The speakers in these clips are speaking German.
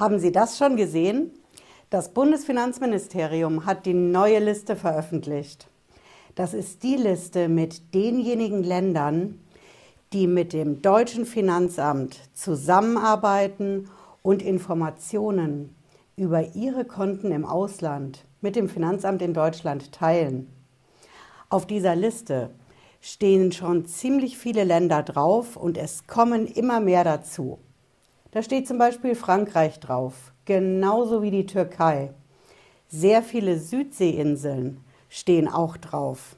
Haben Sie das schon gesehen? Das Bundesfinanzministerium hat die neue Liste veröffentlicht. Das ist die Liste mit denjenigen Ländern, die mit dem deutschen Finanzamt zusammenarbeiten und Informationen über ihre Konten im Ausland mit dem Finanzamt in Deutschland teilen. Auf dieser Liste stehen schon ziemlich viele Länder drauf und es kommen immer mehr dazu. Da steht zum Beispiel Frankreich drauf, genauso wie die Türkei. Sehr viele Südseeinseln stehen auch drauf.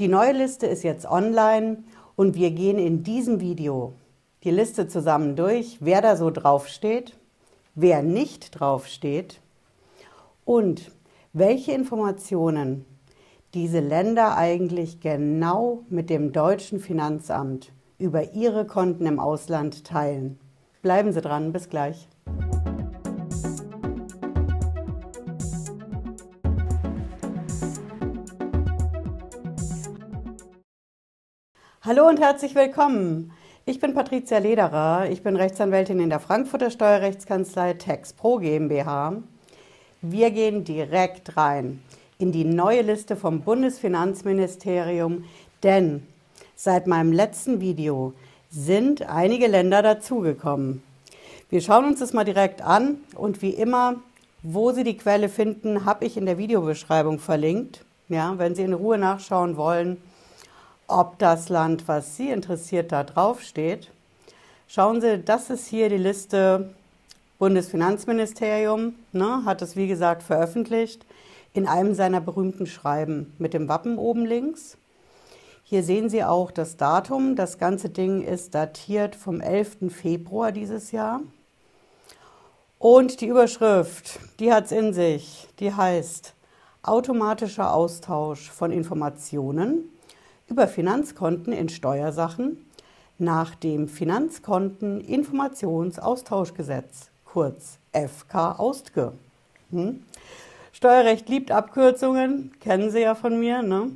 Die neue Liste ist jetzt online und wir gehen in diesem Video die Liste zusammen durch, wer da so drauf steht, wer nicht drauf steht und welche Informationen diese Länder eigentlich genau mit dem deutschen Finanzamt über ihre Konten im Ausland teilen. Bleiben Sie dran, bis gleich. Hallo und herzlich willkommen. Ich bin Patricia Lederer. Ich bin Rechtsanwältin in der Frankfurter Steuerrechtskanzlei Tax Pro GmbH. Wir gehen direkt rein in die neue Liste vom Bundesfinanzministerium, denn seit meinem letzten Video sind einige Länder dazugekommen. Wir schauen uns das mal direkt an und wie immer, wo Sie die Quelle finden, habe ich in der Videobeschreibung verlinkt. Ja, wenn Sie in Ruhe nachschauen wollen, ob das Land, was Sie interessiert, da drauf steht. Schauen Sie, das ist hier die Liste Bundesfinanzministerium, ne, hat es wie gesagt veröffentlicht in einem seiner berühmten Schreiben mit dem Wappen oben links. Hier sehen Sie auch das Datum. Das ganze Ding ist datiert vom 11. Februar dieses Jahr. Und die Überschrift, die hat es in sich, die heißt automatischer Austausch von Informationen über Finanzkonten in Steuersachen nach dem Finanzkonteninformationsaustauschgesetz, kurz FK Austge. Hm? Steuerrecht liebt Abkürzungen, kennen Sie ja von mir. Ne?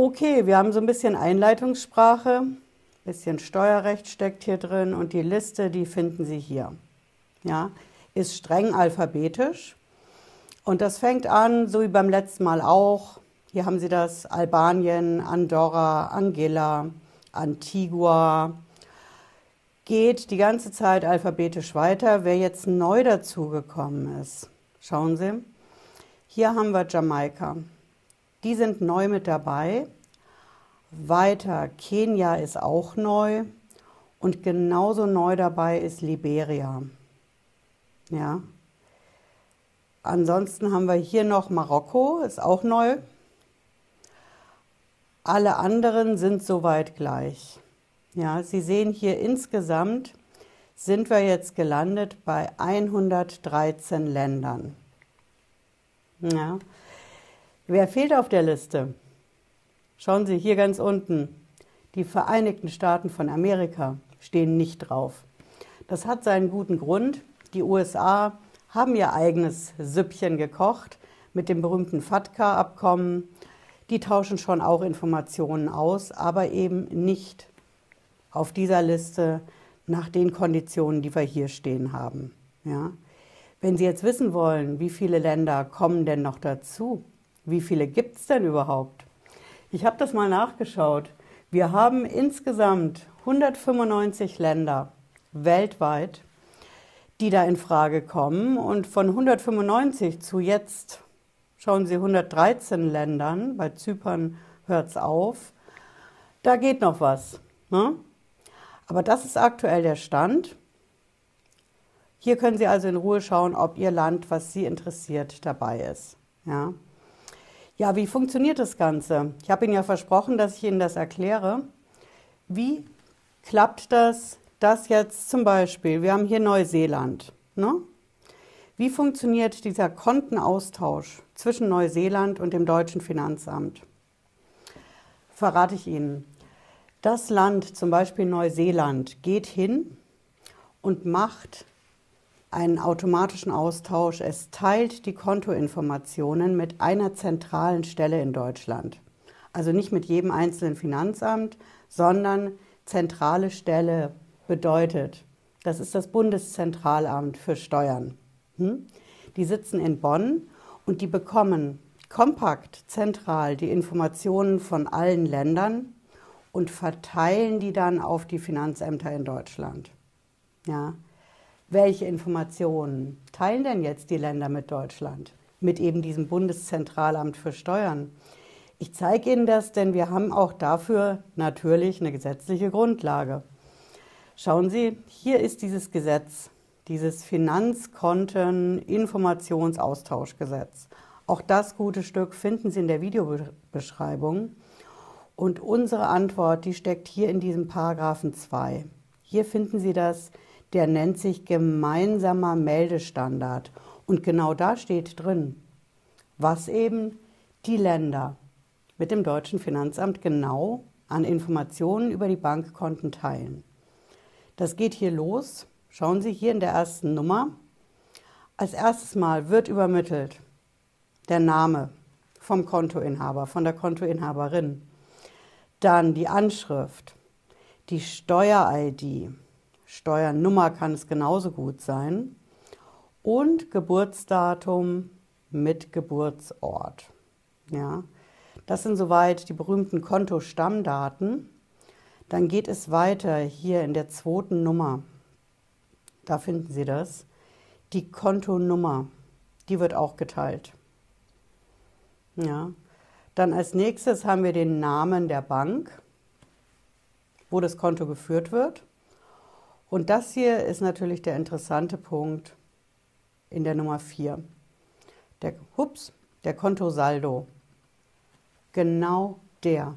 Okay, wir haben so ein bisschen Einleitungssprache, ein bisschen Steuerrecht steckt hier drin und die Liste, die finden Sie hier. Ja, ist streng alphabetisch und das fängt an, so wie beim letzten Mal auch. Hier haben Sie das Albanien, Andorra, Angela, Antigua. Geht die ganze Zeit alphabetisch weiter. Wer jetzt neu dazugekommen ist, schauen Sie. Hier haben wir Jamaika. Die sind neu mit dabei. Weiter, Kenia ist auch neu und genauso neu dabei ist Liberia. Ja. Ansonsten haben wir hier noch Marokko, ist auch neu. Alle anderen sind soweit gleich. Ja, Sie sehen hier insgesamt sind wir jetzt gelandet bei 113 Ländern. Ja. Wer fehlt auf der Liste? Schauen Sie hier ganz unten. Die Vereinigten Staaten von Amerika stehen nicht drauf. Das hat seinen guten Grund. Die USA haben ihr eigenes Süppchen gekocht mit dem berühmten FATCA-Abkommen. Die tauschen schon auch Informationen aus, aber eben nicht auf dieser Liste nach den Konditionen, die wir hier stehen haben. Ja. Wenn Sie jetzt wissen wollen, wie viele Länder kommen denn noch dazu, wie viele gibt es denn überhaupt? Ich habe das mal nachgeschaut. Wir haben insgesamt 195 Länder weltweit, die da in Frage kommen. Und von 195 zu jetzt, schauen Sie, 113 Ländern, bei Zypern hört es auf, da geht noch was. Ne? Aber das ist aktuell der Stand. Hier können Sie also in Ruhe schauen, ob Ihr Land, was Sie interessiert, dabei ist. Ja. Ja, wie funktioniert das Ganze? Ich habe Ihnen ja versprochen, dass ich Ihnen das erkläre. Wie klappt das, das jetzt zum Beispiel? Wir haben hier Neuseeland. Ne? Wie funktioniert dieser Kontenaustausch zwischen Neuseeland und dem deutschen Finanzamt? Verrate ich Ihnen. Das Land, zum Beispiel Neuseeland, geht hin und macht einen automatischen Austausch. Es teilt die Kontoinformationen mit einer zentralen Stelle in Deutschland. Also nicht mit jedem einzelnen Finanzamt, sondern zentrale Stelle bedeutet Das ist das Bundeszentralamt für Steuern. Hm? Die sitzen in Bonn und die bekommen kompakt zentral die Informationen von allen Ländern und verteilen die dann auf die Finanzämter in Deutschland. Ja. Welche Informationen teilen denn jetzt die Länder mit Deutschland? Mit eben diesem Bundeszentralamt für Steuern. Ich zeige Ihnen das, denn wir haben auch dafür natürlich eine gesetzliche Grundlage. Schauen Sie, hier ist dieses Gesetz, dieses Finanzkonten-Informationsaustauschgesetz. Auch das gute Stück finden Sie in der Videobeschreibung. Und unsere Antwort, die steckt hier in diesem Paragraphen 2. Hier finden Sie das, der nennt sich gemeinsamer Meldestandard. Und genau da steht drin, was eben die Länder mit dem deutschen Finanzamt genau an Informationen über die Bankkonten teilen. Das geht hier los. Schauen Sie hier in der ersten Nummer. Als erstes Mal wird übermittelt der Name vom Kontoinhaber, von der Kontoinhaberin. Dann die Anschrift, die Steuer-ID, Steuernummer kann es genauso gut sein und Geburtsdatum mit Geburtsort. Ja, das sind soweit die berühmten Kontostammdaten. Dann geht es weiter hier in der zweiten Nummer. Da finden Sie das. Die Kontonummer, die wird auch geteilt. Ja. Dann als nächstes haben wir den Namen der Bank, wo das Konto geführt wird. Und das hier ist natürlich der interessante Punkt in der Nummer 4. Der, hups, der Kontosaldo. Genau der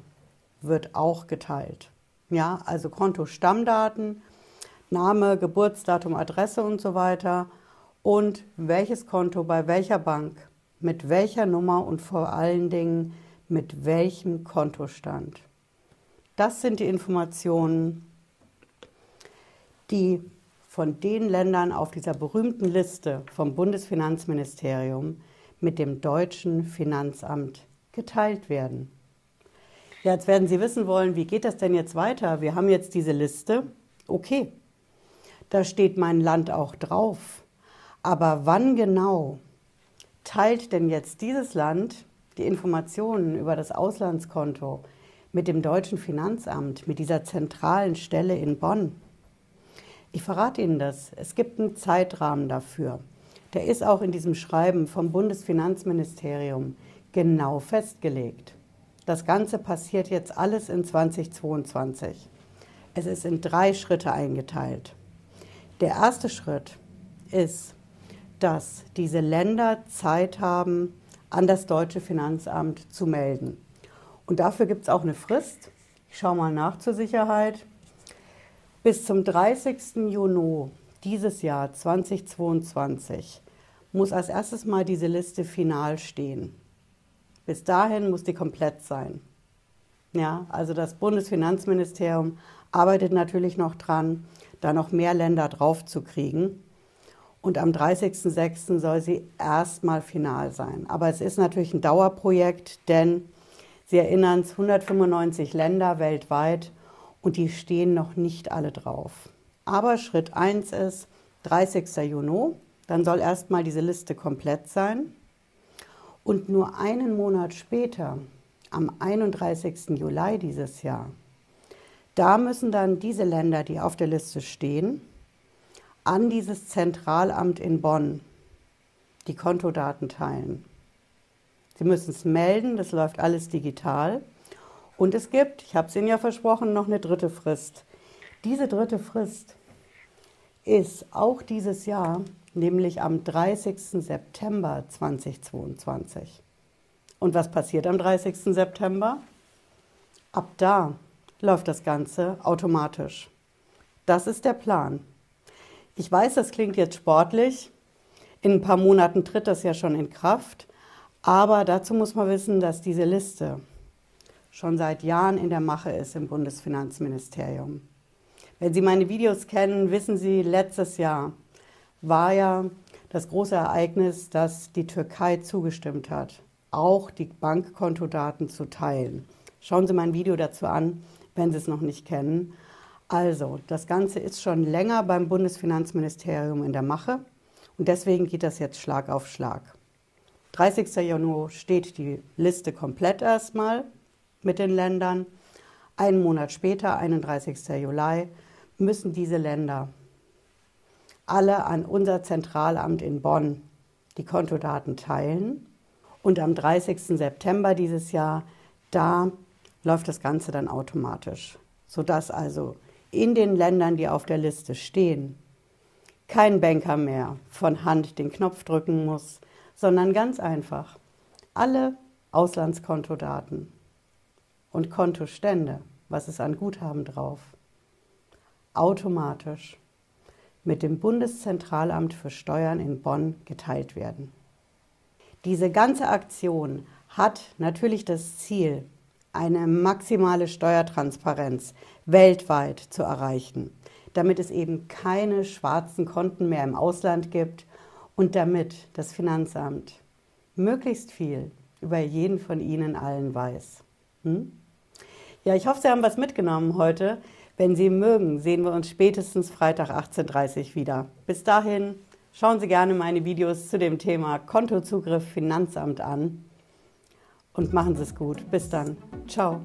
wird auch geteilt. Ja, also Kontostammdaten, Name, Geburtsdatum, Adresse und so weiter und welches Konto bei welcher Bank, mit welcher Nummer und vor allen Dingen mit welchem Kontostand. Das sind die Informationen, die von den Ländern auf dieser berühmten Liste vom Bundesfinanzministerium mit dem deutschen Finanzamt geteilt werden. Jetzt werden Sie wissen wollen, wie geht das denn jetzt weiter? Wir haben jetzt diese Liste. Okay, da steht mein Land auch drauf. Aber wann genau teilt denn jetzt dieses Land die Informationen über das Auslandskonto mit dem deutschen Finanzamt, mit dieser zentralen Stelle in Bonn? Ich verrate Ihnen das. Es gibt einen Zeitrahmen dafür. Der ist auch in diesem Schreiben vom Bundesfinanzministerium genau festgelegt. Das Ganze passiert jetzt alles in 2022. Es ist in drei Schritte eingeteilt. Der erste Schritt ist, dass diese Länder Zeit haben, an das deutsche Finanzamt zu melden. Und dafür gibt es auch eine Frist. Ich schaue mal nach zur Sicherheit. Bis zum 30. Juni dieses Jahr 2022 muss als erstes mal diese Liste final stehen. Bis dahin muss die komplett sein. Ja, also das Bundesfinanzministerium arbeitet natürlich noch dran, da noch mehr Länder draufzukriegen. Und am 30.06. soll sie erstmal final sein. Aber es ist natürlich ein Dauerprojekt, denn Sie erinnern es, 195 Länder weltweit und die stehen noch nicht alle drauf. Aber Schritt 1 ist 30. Juni, dann soll erstmal diese Liste komplett sein. Und nur einen Monat später, am 31. Juli dieses Jahr, da müssen dann diese Länder, die auf der Liste stehen, an dieses Zentralamt in Bonn die Kontodaten teilen. Sie müssen es melden, das läuft alles digital. Und es gibt, ich habe es Ihnen ja versprochen, noch eine dritte Frist. Diese dritte Frist ist auch dieses Jahr, nämlich am 30. September 2022. Und was passiert am 30. September? Ab da läuft das Ganze automatisch. Das ist der Plan. Ich weiß, das klingt jetzt sportlich. In ein paar Monaten tritt das ja schon in Kraft. Aber dazu muss man wissen, dass diese Liste schon seit Jahren in der Mache ist im Bundesfinanzministerium. Wenn Sie meine Videos kennen, wissen Sie, letztes Jahr war ja das große Ereignis, dass die Türkei zugestimmt hat, auch die Bankkontodaten zu teilen. Schauen Sie mein Video dazu an, wenn Sie es noch nicht kennen. Also, das Ganze ist schon länger beim Bundesfinanzministerium in der Mache und deswegen geht das jetzt Schlag auf Schlag. 30. Juni steht die Liste komplett erstmal mit den Ländern. Einen Monat später, 31. Juli, müssen diese Länder alle an unser Zentralamt in Bonn die Kontodaten teilen. Und am 30. September dieses Jahr, da läuft das Ganze dann automatisch, sodass also in den Ländern, die auf der Liste stehen, kein Banker mehr von Hand den Knopf drücken muss, sondern ganz einfach alle Auslandskontodaten und Kontostände, was ist an Guthaben drauf, automatisch mit dem Bundeszentralamt für Steuern in Bonn geteilt werden. Diese ganze Aktion hat natürlich das Ziel, eine maximale Steuertransparenz weltweit zu erreichen, damit es eben keine schwarzen Konten mehr im Ausland gibt und damit das Finanzamt möglichst viel über jeden von Ihnen allen weiß. Hm? Ja, ich hoffe, Sie haben was mitgenommen heute. Wenn Sie mögen, sehen wir uns spätestens Freitag 18.30 Uhr wieder. Bis dahin schauen Sie gerne meine Videos zu dem Thema Kontozugriff Finanzamt an und machen Sie es gut. Bis dann. Ciao.